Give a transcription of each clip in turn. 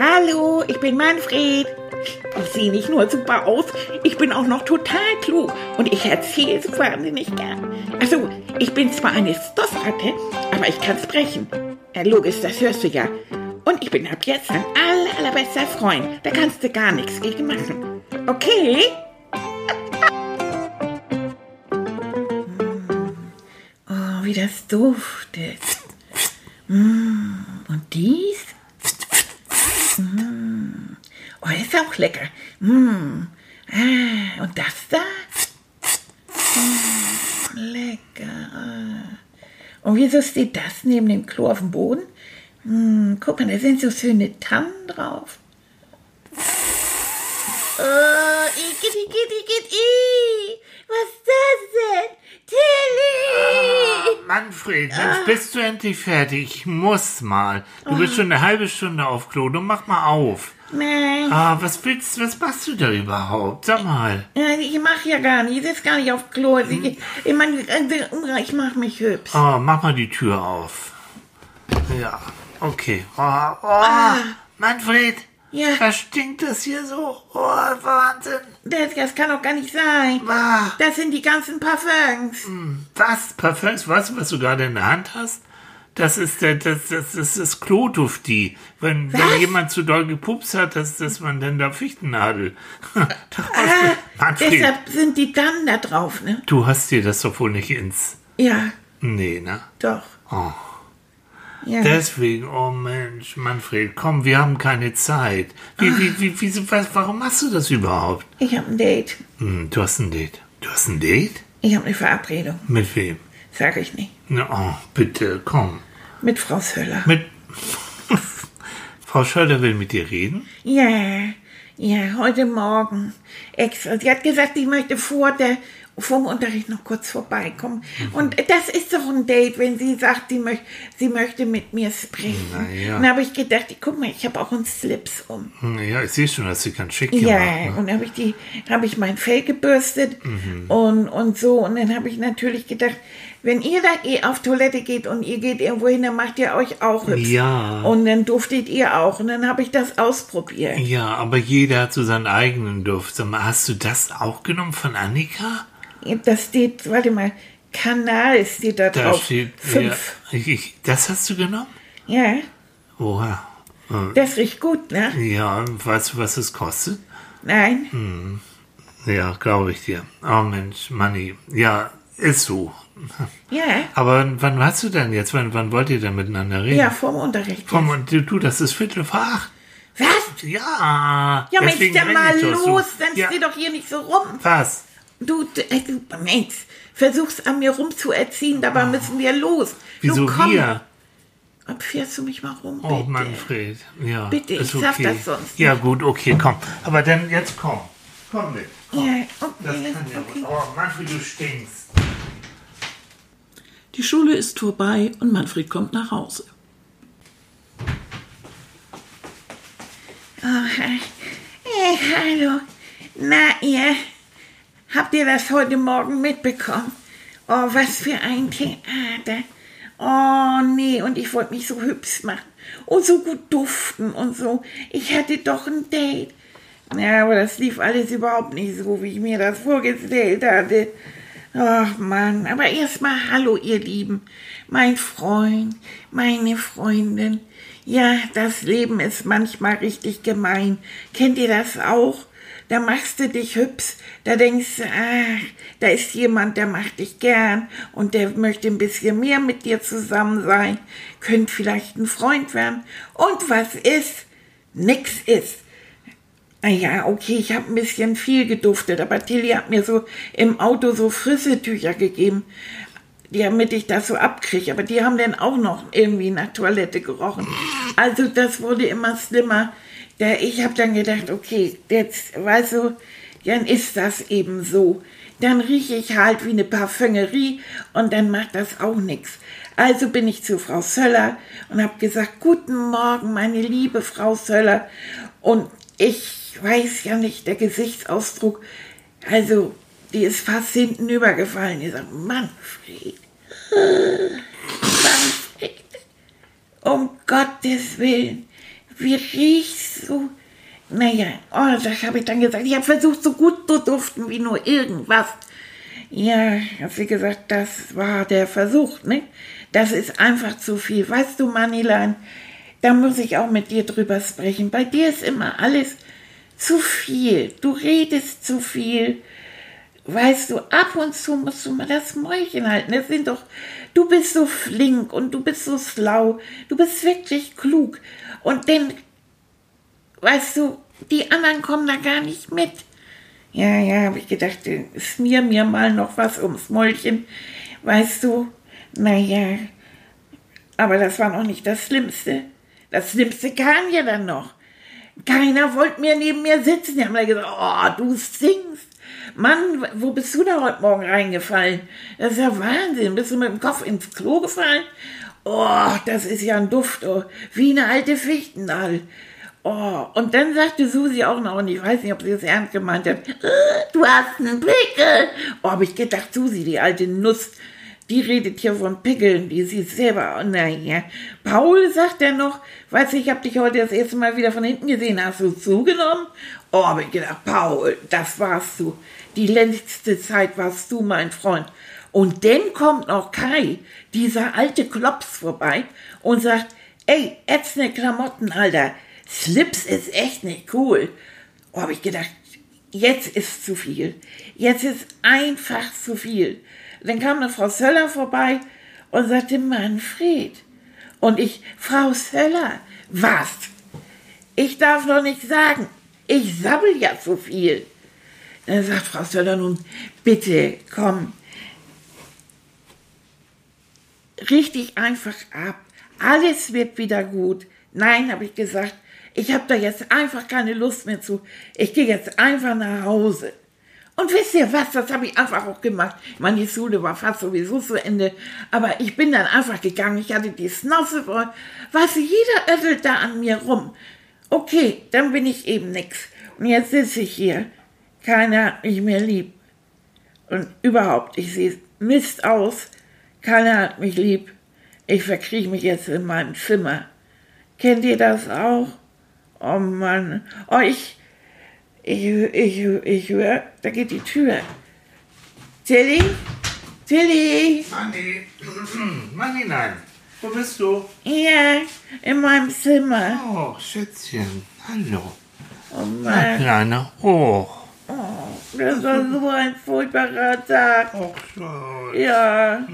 Hallo, ich bin Manfred. Ich sehe nicht nur super aus, ich bin auch noch total klug und ich erzähle so wahnsinnig gern. Also, ich bin zwar eine Stoffratte, aber ich kann sprechen. Ja, logisch, das hörst du ja. Und ich bin ab jetzt dein aller, allerbester Freund. Da kannst du gar nichts gegen machen. Okay? Oh, wie das duftet. Mm, Und dies? Mm. Oh, das ist auch lecker. Mm. Ah, und das da? Mm, lecker. Ah. Und wieso steht das neben dem Klo auf dem Boden? Mm, guck mal, da sind so schöne Tannen drauf. Oh, igitt, igitt, igitt, i. Was ist das denn? Tilly! Manfred, jetzt bist du endlich fertig. Ich muss mal. Du bist schon eine halbe Stunde auf Klo. Du mach mal auf. Nein, Ah, was willst was machst du da überhaupt? Sag mal. Ich mach ja gar nicht. Ich sitze gar nicht auf Klo. Ich, ich meine, ich mach mich hübsch. Oh, mach mal die Tür auf. Ja, okay. Oh, oh, Manfred, Ja, was stinkt das hier so? Oh, Wahnsinn. das, das kann doch gar nicht sein. Ah, Das sind die ganzen Parfums. was? Parfums? Weißt du, was du gerade in der Hand hast? Das ist der, das, das, das ist Klodufti. Wenn, wenn jemand zu doll gepupst hat, dass, dass man dann da Fichtennadel. Ah, deshalb sind die dann da drauf, ne? du hast dir das doch wohl nicht ins. Ja, Nee, ne? doch. Oh. Ja. Deswegen, oh Mensch, Manfred, komm, wir haben keine Zeit. Wie, wie, wie, wie, was, warum machst du das überhaupt? Ich habe ein Date. Hm, du hast ein Date. Du hast ein Date? Ich habe eine Verabredung. Mit wem? Sag ich nicht. Na, oh, bitte, komm. Mit Frau Söller. Mit. Frau Schöller will mit dir reden? Ja, ja, heute Morgen. Extra. Sie hat gesagt, ich möchte vor der, vom Unterricht noch kurz vorbeikommen. Mhm. Und das ist doch ein Date, wenn sie sagt, sie, möcht, sie möchte mit mir sprechen. Na ja. Dann habe ich gedacht, guck mal, ich habe auch einen Slips um. Ja, ich sehe schon, dass sie ganz schick Ja, gemacht. Ne? und dann habe ich die, habe ich mein Fell gebürstet Mhm. und, und so. Und dann habe ich natürlich gedacht, wenn ihr da eh auf Toilette geht und ihr geht irgendwo hin, dann macht ihr euch auch hübsch. Ja. Und dann duftet ihr auch. Und dann habe ich das ausprobiert. Ja, aber jeder hat so seinen eigenen Duft. Sag mal, hast du das auch genommen von Annika? Das steht, warte mal, Kanal steht da Da drauf. steht. Fünf. Ja, ich, ich, das hast du genommen? Ja. Oha. das riecht gut, ne? Ja, weißt du, was es kostet? Nein. Hm. Ja, glaube ich dir. Oh Mensch, Manni. Ja, ist so. Ja. Aber wann hast du denn jetzt? Wann, wann wollt ihr denn miteinander reden? Ja, vorm Unterricht. Komm, und du, das ist Viertel vor acht. Was? Ja. Ja, Mensch, dann mal los, so. dann ja. steh doch hier nicht so rum. Was? Du, du, äh, du Mensch, versuchst an mir rumzuerziehen, dabei müssen wir los. Wieso du, komm. wir? Fährst du mich mal rum, Oh, bitte? Manfred. Ja. Bitte, ich okay. das sonst Ja, gut, okay, komm. Aber dann jetzt komm. Komm mit. Komm. Ja, Das okay, kann ja okay. wohl. Oh, Manfred, du stinkst. Die Schule ist vorbei und Manfred kommt nach Hause. Oh, äh, hallo. Na, ihr, habt ihr das heute Morgen mitbekommen? Oh, was für ein Theater. Oh, nee, und ich wollte mich so hübsch machen und so gut duften und so. Ich hatte doch ein Date. Ja, aber das lief alles überhaupt nicht so, wie ich mir das vorgestellt hatte. Ach Mann, aber erstmal hallo, ihr Lieben. Mein Freund, meine Freundin. Ja, das Leben ist manchmal richtig gemein. Kennt ihr das auch? Da machst du dich hübsch, da denkst du, ach, da ist jemand, der macht dich gern und der möchte ein bisschen mehr mit dir zusammen sein, könnt vielleicht ein Freund werden. Und was ist? Nix ist. Naja, okay, ich habe ein bisschen viel geduftet, aber Tilly hat mir so im Auto so Frissetücher gegeben, damit ich das so abkriege. Aber die haben dann auch noch irgendwie nach Toilette gerochen. Also das wurde immer schlimmer. Ich habe dann gedacht, okay, jetzt, weißt du, dann ist das eben so. Dann rieche ich halt wie eine Parfümerie und dann macht das auch nichts. Also bin ich zu Frau Söller und habe gesagt, guten Morgen, meine liebe Frau Söller. Und ich weiß ja nicht, der Gesichtsausdruck, also die ist fast hinten übergefallen. Ich sage, Manfred, Manfred, um Gottes Willen, wie riechst du? Naja, oh, das habe ich dann gesagt. Ich habe versucht, so gut zu duften wie nur irgendwas. Ja, hat sie gesagt, das war der Versuch, ne? Das ist einfach zu viel. Weißt du, Manilan, da muss ich auch mit dir drüber sprechen. Bei dir ist immer alles zu viel. Du redest zu viel. Weißt du, ab und zu musst du mal das Mäulchen halten. Das sind doch, du bist so flink und du bist so schlau. Du bist wirklich klug. Und dann, weißt du, die anderen kommen da gar nicht mit. Ja, ja, habe ich gedacht, smier mir mal noch was ums Mäulchen. Weißt du, naja, aber das war noch nicht das Schlimmste. Das Schlimmste kam ja dann noch. Keiner wollte mehr neben mir sitzen. Die haben dann gesagt, oh, du singst. Mann, wo bist du da heute Morgen reingefallen? Das ist ja Wahnsinn. Bist du mit dem Kopf ins Klo gefallen? Oh, das ist ja ein Duft, oh, wie eine alte Fichtenall. Oh, und dann sagte Susi auch noch, und ich weiß nicht, ob sie es ernst gemeint hat, äh, du hast einen Pickel. Oh, habe ich gedacht, Susi, die alte Nuss, die redet hier von Pickeln, die sieht selber, naja. Paul sagt er noch, weißt du, ich habe dich heute das erste Mal wieder von hinten gesehen, hast du zugenommen? Oh, habe ich gedacht, Paul, das warst du. Die letzte Zeit warst du mein Freund. Und dann kommt noch Kai, dieser alte Klops, vorbei und sagt, ey, ätzende Klamotten, Alter. Slips ist echt nicht cool. Oh, habe ich gedacht, jetzt ist zu viel. Jetzt ist einfach zu viel. Dann kam eine Frau Söller vorbei und sagte, Manfred. Und ich, Frau Söller, was? Ich darf doch nicht sagen, ich sabbel ja zu viel. Dann sagt Frau Söller nun, bitte, komm, richtig einfach ab. Alles wird wieder gut. Nein, habe ich gesagt, ich habe da jetzt einfach keine Lust mehr zu. Ich gehe jetzt einfach nach Hause. Und wisst ihr was, das habe ich einfach auch gemacht. Meine, Schule war fast sowieso zu Ende, aber ich bin dann einfach gegangen. Ich hatte die Schnauze voll. Was, jeder öffelt da an mir rum. Okay, dann bin ich eben nix. Und jetzt sitze ich hier. Keiner hat mich mehr lieb. Und überhaupt, ich sehe Mist aus. Keiner hat mich lieb. Ich verkriege mich jetzt in meinem Zimmer. Kennt ihr das auch? Oh Mann. Oh, ich, ich, ich, ich höre, da geht die Tür. Tilly? Tilly? Manni, Manni, nein. Wo bist du? Ja, in meinem Zimmer. Oh, Schätzchen, hallo. Oh Na, Mann, Kleiner. Oh. das war so ein furchtbarer Tag. Och, so. Ja.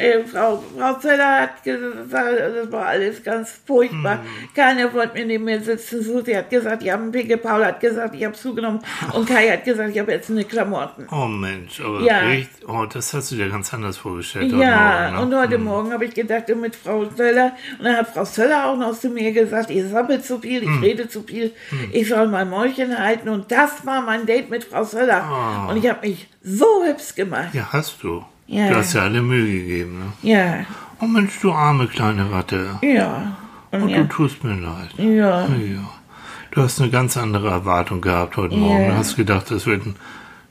Äh, Frau, Frau Zeller hat gesagt, das war alles ganz furchtbar. Keiner wollte mir neben mir sitzen. Susi hat gesagt, ich habe einen Pickel. Paul hat gesagt, ich habe zugenommen. Und Kai hat gesagt, ich habe jetzt eine Klamotten. Oh Mensch, aber Ja. echt, oh, das hast du dir ganz anders vorgestellt. heute Ja, Morgen, ne? und heute Morgen habe ich gedacht, mit Frau Söller, und dann hat Frau Söller auch noch zu mir gesagt, ich sabbel zu viel, ich rede zu viel, ich soll mein Mäulchen halten. Und das war mein Date mit Frau Söller. Ah. Und ich habe mich so hübsch gemacht. Ja, hast du. Ja. Du hast ja alle Mühe gegeben, ne? Ja, Oh Mensch, du arme kleine Ratte. ja. Und Und ja, du tust mir leid. ja. Ja. Du hast eine ganz andere Erwartung gehabt heute Morgen. Du hast gedacht, das wird ein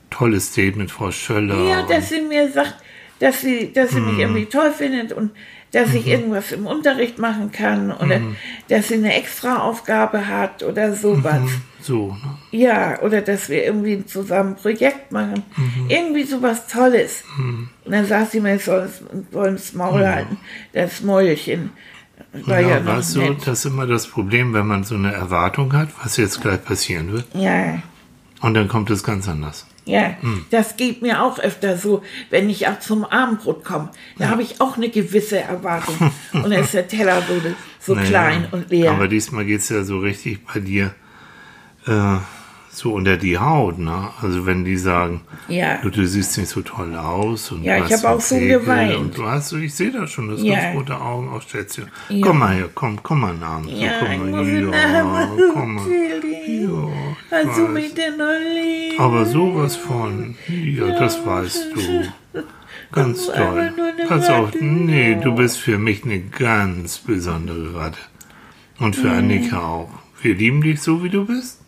tolles Date mit Frau Schöller. Ja, dass sie mir sagt, dass sie, dass sie mich irgendwie toll findet und dass ich irgendwas im Unterricht machen kann oder dass sie eine Extraaufgabe hat oder sowas. so, ne? Ja, oder dass wir irgendwie zusammen ein Projekt machen. Irgendwie sowas Tolles. Und dann sagt sie mir, ich soll das Maul halten, das Mäulchen. War Ja, ja, weißt du, nett. das ist immer das Problem, wenn man so eine Erwartung hat, was jetzt gleich passieren wird. Ja, Und dann kommt es ganz anders. Ja, das geht mir auch öfter so, wenn ich auch zum Abendbrot komme. Da habe ich auch eine gewisse Erwartung. Und dann ist der Teller so, so Naja, klein und leer. Aber diesmal geht es ja so richtig bei dir äh, so unter die Haut, ne? Also wenn die sagen, Ja. du, du siehst nicht so toll aus und Ja, du ich hast hab auch so geweint. Und du hast ich sehe das schon, das Ja. ganz rote Augen auch Schätzchen. Ja. Komm mal her, komm, komm mal nach. ja, komm ich mal muss hier. in Ja, komm mal. Ja, ich Hast du mich denn noch lieb? Aber sowas von, ja, das weißt du. Ganz toll. Pass auf, nee, du bist für mich eine ganz besondere Ratte. Und für Annika auch. Wir lieben dich so, wie du bist.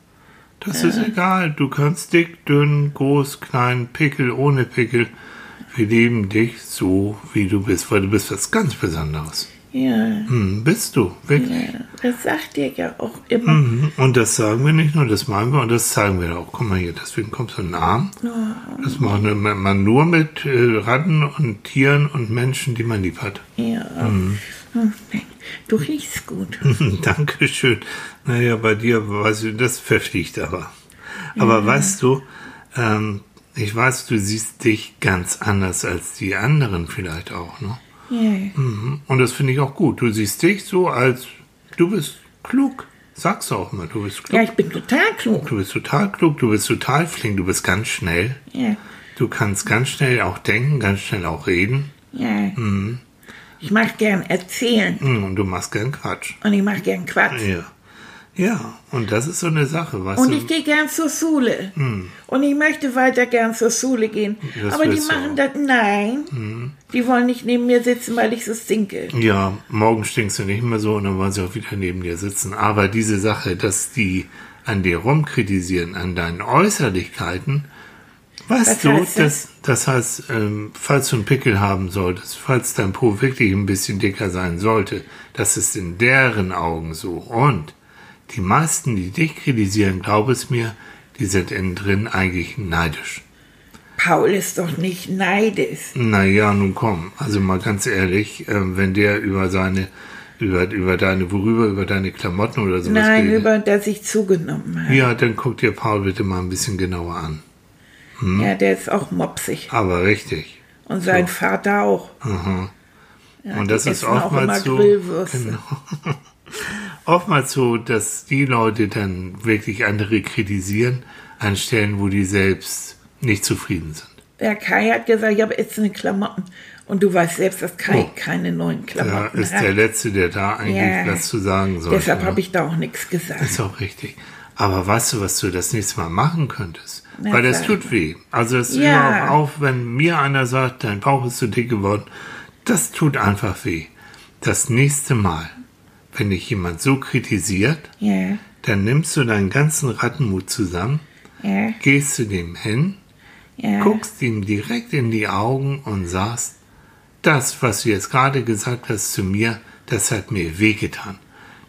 Das ist egal. Du kannst dick, dünn, groß, klein, Pickel, ohne Pickel. Wir lieben dich so, wie du bist, weil du bist was ganz Besonderes. Ja, Hm, bist du, wirklich. ja, das sagt ihr ja auch immer. Mhm. Und das sagen wir nicht nur, das meinen wir und das zeigen wir auch. Guck mal hier, deswegen kommt so ein Arm. Das macht man nur mit äh, Ratten und Tieren und Menschen, die man lieb hat. Ja. Mhm. Hm, Du riechst gut. Dankeschön. Naja, bei dir, weiß ich, das verfliegt aber. Aber weißt du, ähm, ich weiß, du siehst dich ganz anders als die anderen vielleicht auch, ne? Ja. Mhm. Und das finde ich auch gut. Du siehst dich so als, du bist klug. Sagst du auch immer, du bist klug. ja, ich bin total klug. Du bist total klug, du bist total flink, du bist ganz schnell. Ja, Du kannst ganz schnell auch denken, ganz schnell auch reden. ja. Ich mag gern erzählen Mhm, Und du machst gern Quatsch. und ich mag gern Quatsch. Ja. Ja, und das ist so eine Sache, weißt Und ich gehe gern zur Schule. Und ich möchte weiter gern zur Schule gehen. Das Aber die machen das, nein. Die wollen nicht neben mir sitzen, weil ich so stinke. Ja, morgen stinkst du nicht mehr so und dann wollen sie auch wieder neben dir sitzen. Aber diese Sache, dass die an dir rumkritisieren, an deinen Äußerlichkeiten, weißt Was du, heißt das? das, das heißt, ähm, falls du einen Pickel haben solltest, falls dein Po wirklich ein bisschen dicker sein sollte, das ist in deren Augen so. Und die meisten, die dich kritisieren, glaub es mir, die sind innen drin eigentlich neidisch. Paul ist doch nicht neidisch. Naja, nun komm, also mal ganz ehrlich, ähm, wenn der über seine, über, über deine, worüber, über deine Klamotten oder sowas Nein, redet, über dass ich zugenommen habe. ja, dann guck dir Paul bitte mal ein bisschen genauer an. Ja, der ist auch mopsig. Aber richtig. Und sein Vater auch. Ja, Und das ist oftmals so, genau. oftmals so, dass die Leute dann wirklich andere kritisieren an Stellen, wo die selbst nicht zufrieden sind. Der Kai hat gesagt, ich habe jetzt eine Klamotten. Und du weißt selbst, dass Kai Oh. keine neuen Da Klamotten ist hat. der Letzte, der da eigentlich Ja. was zu sagen sollte. Deshalb ne? habe ich da auch nichts gesagt. Ist auch richtig. Aber weißt du, was du das nächste Mal machen könntest? Na, Weil das tut weh. Also es Ja. hört auch auf, wenn mir einer sagt, dein Bauch ist zu dick geworden. Das tut einfach weh. Das nächste Mal, wenn dich jemand so kritisiert, Ja, dann nimmst du deinen ganzen Rattenmut zusammen, ja, gehst zu dem hin, ja. guckst ihm direkt in die Augen und sagst, das, was du jetzt gerade gesagt hast zu mir, das hat mir wehgetan.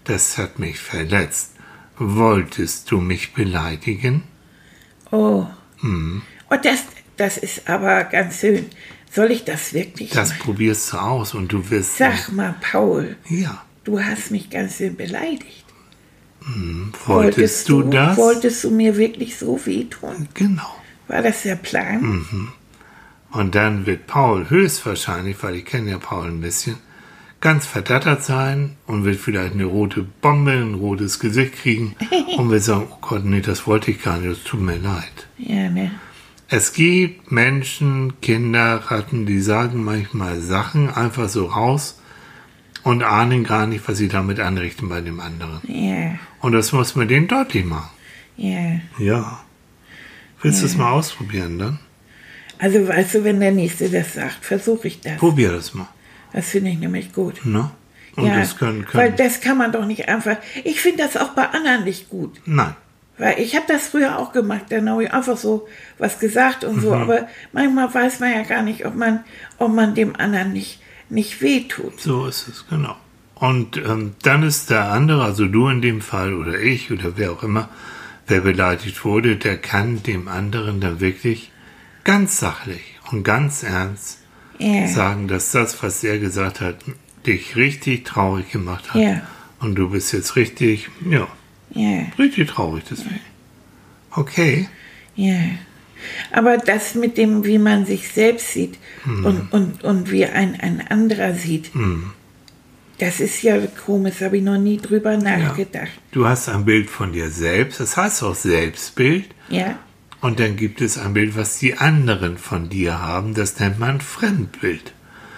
Das hat mich verletzt. Wolltest du mich beleidigen? Oh. Hm. Oh, das, das ist aber ganz schön. Soll ich das wirklich Das machen? probierst du aus und du wirst. Sag mal, Paul, Ja. du hast mich ganz schön beleidigt. Wolltest, du, das? Wolltest du mir wirklich so wehtun? Genau. War das der Plan? Hm. Und dann wird Paul höchstwahrscheinlich, weil ich kenne ja Paul ein bisschen, ganz verdattert sein und wird vielleicht eine rote Bombe, ein rotes Gesicht kriegen und wird sagen, oh Gott, nee, das wollte ich gar nicht, das tut mir leid. Ja, ne? Es gibt Menschen, Kinder, Ratten, die sagen manchmal Sachen einfach so raus und ahnen gar nicht, was sie damit anrichten bei dem anderen. Ja, Und das muss man denen deutlich machen. ja. Ja. Willst du es mal ausprobieren dann? Also, weißt du, wenn der Nächste das sagt, versuche ich das. Probier das mal. Das finde ich nämlich gut. Ne? Und ja, das können, weil können. das kann man doch nicht einfach. Ich finde das auch bei anderen nicht gut. Nein. Weil ich habe das früher auch gemacht, dann habe ich einfach so was gesagt und Mhm. so, aber manchmal weiß man ja gar nicht, ob man, ob man dem anderen nicht, nicht wehtut. So ist es, genau. Und ähm, dann ist der andere, also du in dem Fall oder ich oder wer auch immer, wer beleidigt wurde, der kann dem anderen dann wirklich ganz sachlich und ganz ernst Ja. sagen, dass das, was er gesagt hat, dich richtig traurig gemacht hat. Ja. Und du bist jetzt richtig, ja, Ja, richtig traurig deswegen. Okay. ja. Aber das mit dem, wie man sich selbst sieht Mhm. und, und, und wie ein, ein anderer sieht, das ist ja komisch, habe ich noch nie drüber nachgedacht. Du hast ein Bild von dir selbst, das heißt auch Selbstbild. Ja? Und dann gibt es ein Bild, was die anderen von dir haben. Das nennt man Fremdbild.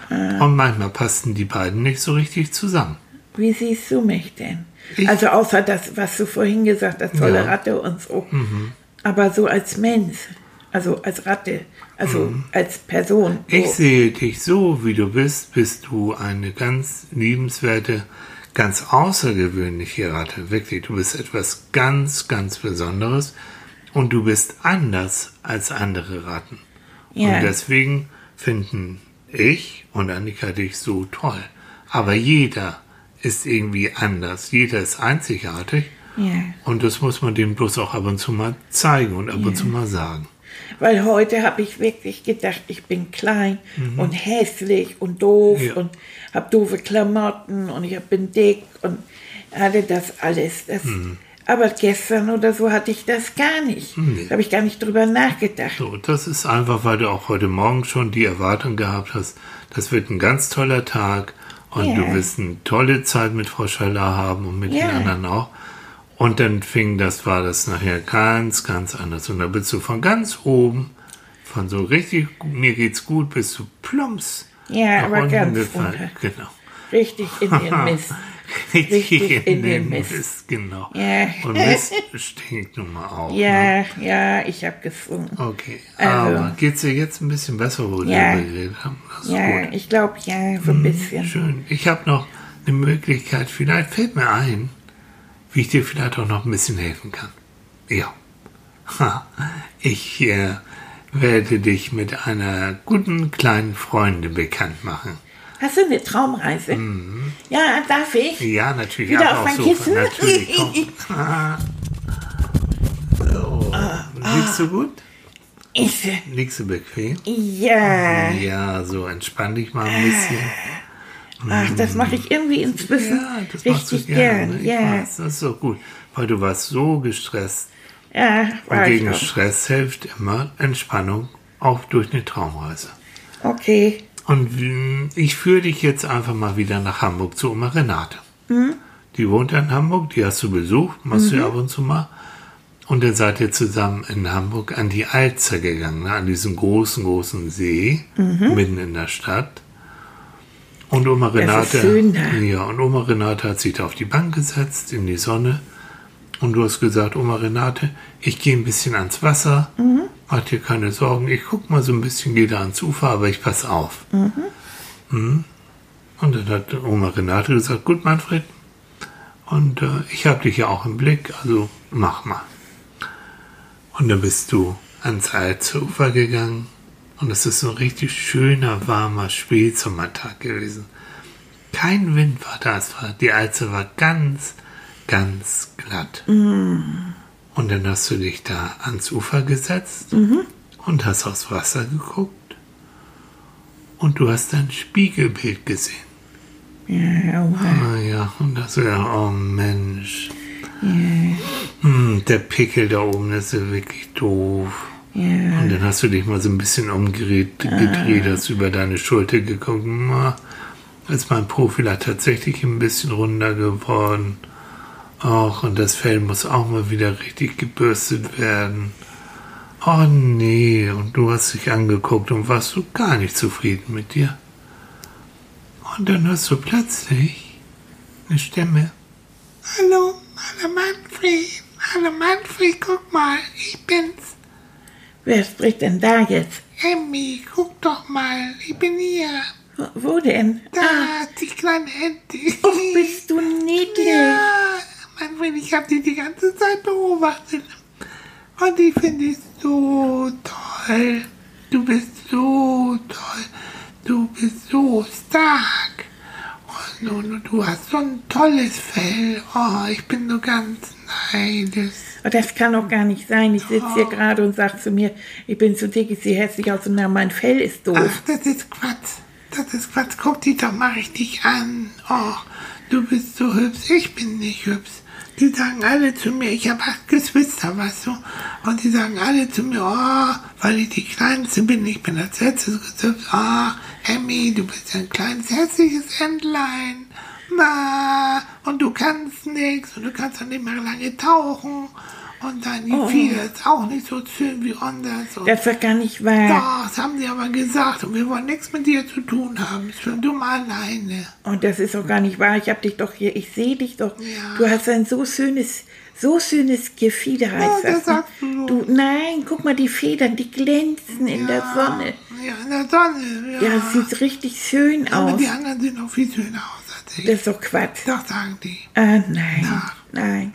Und manchmal passen die beiden nicht so richtig zusammen. Wie siehst du mich denn? Ich- also außer das, was du vorhin gesagt hast, tolle Ja. Mhm. Ratte und so. Aber so als Mensch, also als Ratte, also als Person. Mhm. Ich so. sehe dich so, wie du bist, bist du eine ganz liebenswerte, ganz außergewöhnliche Ratte. Wirklich, du bist etwas ganz, ganz Besonderes. Und du bist anders als andere Ratten. Ja. Und deswegen finden ich und Annika dich so toll. Aber jeder ist irgendwie anders. Jeder ist einzigartig. Ja. Und das muss man dem bloß auch ab und zu mal zeigen und ab und zu mal sagen. Weil heute habe ich wirklich gedacht, ich bin klein und hässlich und doof Mhm. Ja. und habe doofe Klamotten und ich bin dick und hatte das alles. Das, Mhm. Aber gestern oder so hatte ich das gar nicht. Nee. Da habe ich gar nicht drüber nachgedacht. So, das ist einfach, weil du auch heute Morgen schon die Erwartung gehabt hast, das wird ein ganz toller Tag und Ja. du wirst eine tolle Zeit mit Frau Schaller haben und mit Ja. den anderen auch. Und dann fing das, war das nachher ganz, ganz anders. Und da bist du von ganz oben, von so richtig, mir geht's gut, bis du plumps. Ja, aber ganz runter. Genau. Richtig in den Mist. Richtig, in den Mist. genau. Ja. Und Mist stinkt nun mal auch. Ne? Ja, ja, ich habe gesungen. Okay, Also- aber geht's dir jetzt ein bisschen besser, wo wir Ja. darüber geredet haben? Ja, gut. Mhm, ich glaube ja, so ein bisschen. Schön. Ich habe noch eine Möglichkeit, vielleicht fällt mir ein, wie ich dir vielleicht auch noch ein bisschen helfen kann. Ja. Ich äh, werde dich mit einer guten kleinen Freundin bekannt machen. Hast du eine Traumreise? Ja, darf ich? Mhm. Ja, natürlich. Wieder auf mein so. Kissen? Natürlich. So. Liegst du gut? Ich, Liegst du bequem? ja. Ja, so entspann dich mal ein bisschen. Ach, das mache ich irgendwie inzwischen Ja, das richtig gerne. gern. Ich Ja, weiß, das ist so gut. Weil du warst so gestresst. ja, Und war ich gegen. Stress hilft immer Entspannung, auch durch eine Traumreise. Okay. Und ich führe dich jetzt einfach mal wieder nach Hamburg zu Oma Renate. Mhm. Die wohnt ja in Hamburg, die hast du besucht, machst du ja ab und zu mal. Und dann seid ihr zusammen in Hamburg an die Alzer gegangen, ne? an diesen großen, großen See, Mhm. mitten in der Stadt. Und Oma Renate, schön da. ja, und Oma Renate hat sich da auf die Bank gesetzt, in die Sonne. Und du hast gesagt, Oma Renate, ich gehe ein bisschen ans Wasser, Mhm. mach dir keine Sorgen, ich guck mal so ein bisschen, gehe da ans Ufer, aber ich pass auf. Mhm. Und dann hat Oma Renate gesagt, gut Manfred, und äh, ich habe dich ja auch im Blick, also mach mal. Und dann bist du ans Alzufer gegangen und es ist so ein richtig schöner, warmer Spätsommertag gewesen. Kein Wind war da, es war, die Alze war ganz, ganz glatt. Und dann hast du dich da ans Ufer gesetzt und hast aufs Wasser geguckt und du hast dein Spiegelbild gesehen. Ja, oha. Ah ja, und das wäre, oh Mensch. Hm, der Pickel da oben, das ist ja wirklich doof. ja. Und dann hast du dich mal so ein bisschen umgedreht, gedreht, hast über deine Schulter geguckt. Na, ist mein Profil tatsächlich ein bisschen runder geworden. Ach, und das Fell muss auch mal wieder richtig gebürstet werden. Oh nee, und du hast dich angeguckt und warst so gar nicht zufrieden mit dir. Und dann hörst du plötzlich eine Stimme. Hallo, hallo Manfred, hallo Manfred, guck mal, ich bin's. Wer spricht denn da jetzt? Emmy, guck doch mal, ich bin hier. Wo- Wo denn? Da, Ah, die kleine Ente. oh, bist du niedlich. Ja, Manfred, ich habe dich die ganze Zeit beobachtet. Und ich finde es so toll. Du bist so toll. Du bist so stark. Und, und du hast so ein tolles Fell. Oh, ich bin so ganz neidisch. Oh, das kann doch gar nicht sein. Ich sitze hier gerade und sag zu mir, ich bin zu dick, ich sehe hässlich aus und mein Fell ist doof. Ach, das ist Quatsch. Das ist Quatsch. Guck dich doch mal richtig an. Oh, du bist so hübsch. Ich bin nicht hübsch. Die sagen alle zu mir, ich habe acht Geschwister, weißt du? Und die sagen alle zu mir, oh, weil ich die Kleinste bin, ich bin als letztes gehübsch. Ach, Emmy, du bist ein kleines hässliches Entlein. Ma, und du kannst nichts und du kannst auch nicht mehr lange tauchen. Und dein Gefieder ist auch nicht so schön wie anders. Und Das doch gar nicht wahr. doch, das haben sie aber gesagt und wir wollen nichts mit dir zu tun haben. Ich bin dumm alleine. Und das ist doch gar nicht wahr. Ich hab dich doch hier, ich sehe dich doch. Ja. Du hast ein so schönes, so schönes Gefieder, heißt das das. ne? sagst du so. du. Nein, guck mal, die Federn, die glänzen in der Sonne. Ja, in der Sonne. Ja, Ja, es sieht richtig schön aber aus. die anderen sehen auch viel schöner aus als ich. Das ist doch Quatsch. Doch, sagen die. Ah, nein, Ja. nein.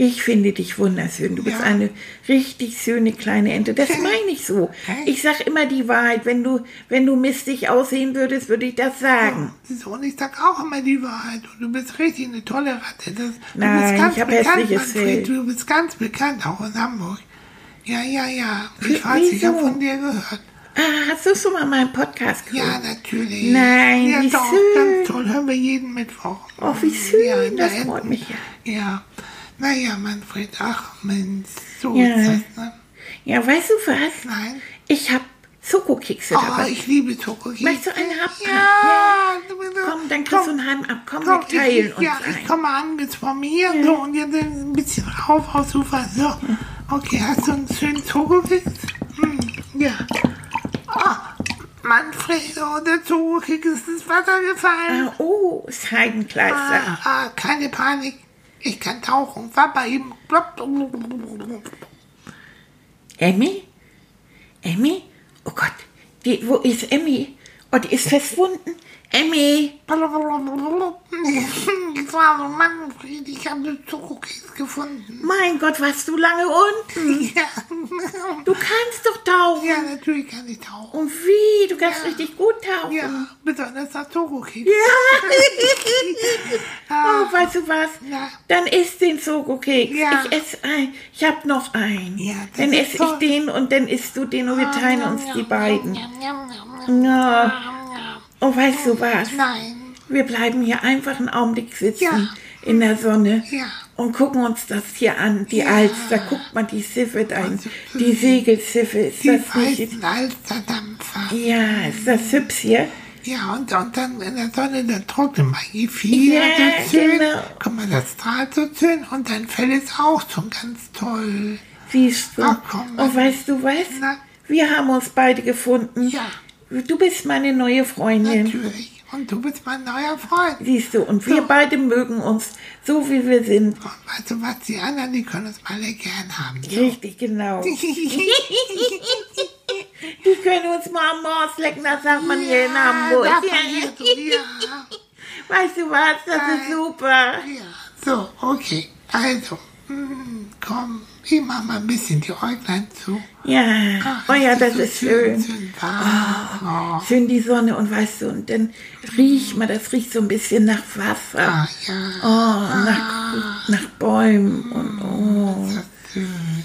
Ich finde dich wunderschön. Du bist Ja. eine richtig schöne kleine Ente. Das meine ich so. Ich sag immer die Wahrheit. Wenn du, wenn du mistig aussehen würdest, würde ich das sagen. So, und ich sag auch immer die Wahrheit. Und du bist richtig eine tolle Ratte. Das, du Nein, bist ganz ich hab bekannt, hässliches Manfred. Fell. Du bist ganz bekannt, auch in Hamburg. Ja, ja, ja. Ich weiß, ich habe wieso? von dir gehört. Ah, hast du schon mal meinen Podcast gehört? Ja, natürlich. Nein, ja, wie doch, schön. ganz toll. Hören wir jeden Mittwoch. Oh, wie schön. Ja, das freut mich ja. Ja. Naja, Manfred, ach Mensch, so Ja. ist das, ne? Ja, weißt du was? Nein. Ich hab Schokokekse Oh, dabei. ich liebe Schokokekse. Möchtest du einen haben? Ja. bist- Komm, dann kriegst du einen halben ab. Komm, Komm, wir teilen ich, uns ja, ich ein. komme angeschwommen hier so und jetzt ein bisschen rauf aufs Ufer. So, okay, hast du einen schönen Schokokeks? Hm, ja. Oh, Manfred, oh, der Schokokeks ist ins Wasser gefallen. Ah, oh, Scheidenkleister. Ah, ah, keine Panik. Ich kann tauchen. Bei ihm. Emmy? Emmy? Oh Gott, die, wo ist Emmy? Oh, die ist verschwunden. Emmy! Ich war so Manfred, ich habe den Schokokeks gefunden. Mein Gott, warst du lange unten? Ja. Du kannst doch tauchen. ja, natürlich kann ich tauchen. Und wie? Du kannst richtig gut tauchen. Ja, besonders das Schokokeks. Oh, weißt du was? Ja. Dann isst den Schokokeks. Ja. Ich esse ein. Ich hab noch einen. Ja, dann esse ich den und dann isst du den und wir teilen uns die beiden. Ja. Oh, weißt du was? Nein. Wir bleiben hier einfach einen Augenblick sitzen Ja. in der Sonne Ja. und gucken uns das hier an. Die Alster, guck mal die Schiffe da, Also, die Segelschiffe. Ist Die das nicht? Alsterdampfer. Ja, ist das hübsch hier? Ja, und, und dann in der Sonne, dann trocknet man die Fieder Ja, so schön. genau. Guck mal, das strahlt so schön und dein Fell ist auch schon ganz toll. Siehst du? Ach, komm, und weißt du was? Na? Wir haben uns beide gefunden. Ja, Du bist meine neue Freundin. natürlich. Und du bist mein neuer Freund. Siehst du, und wir beide mögen uns so, wie wir sind. Und weißt du was, die anderen, die können uns alle gern haben. So. Richtig, genau. Die können uns mal am Mors lecken, das sagt man hier in Hamburg. Ja. hier so, ja. Weißt du was, das ist Nein. super. Ja, so, okay. Also, mm, komm, ich mach mal ein bisschen die Äuglein zu. Ja, Ach, oh ja, es das so ist schön. schön warm. Oh. Schön die Sonne und weißt du, und dann riech mal, das riecht so ein bisschen nach Wasser. Ah, ja. Oh, nach, nach Bäumen und oh. Das ist schön.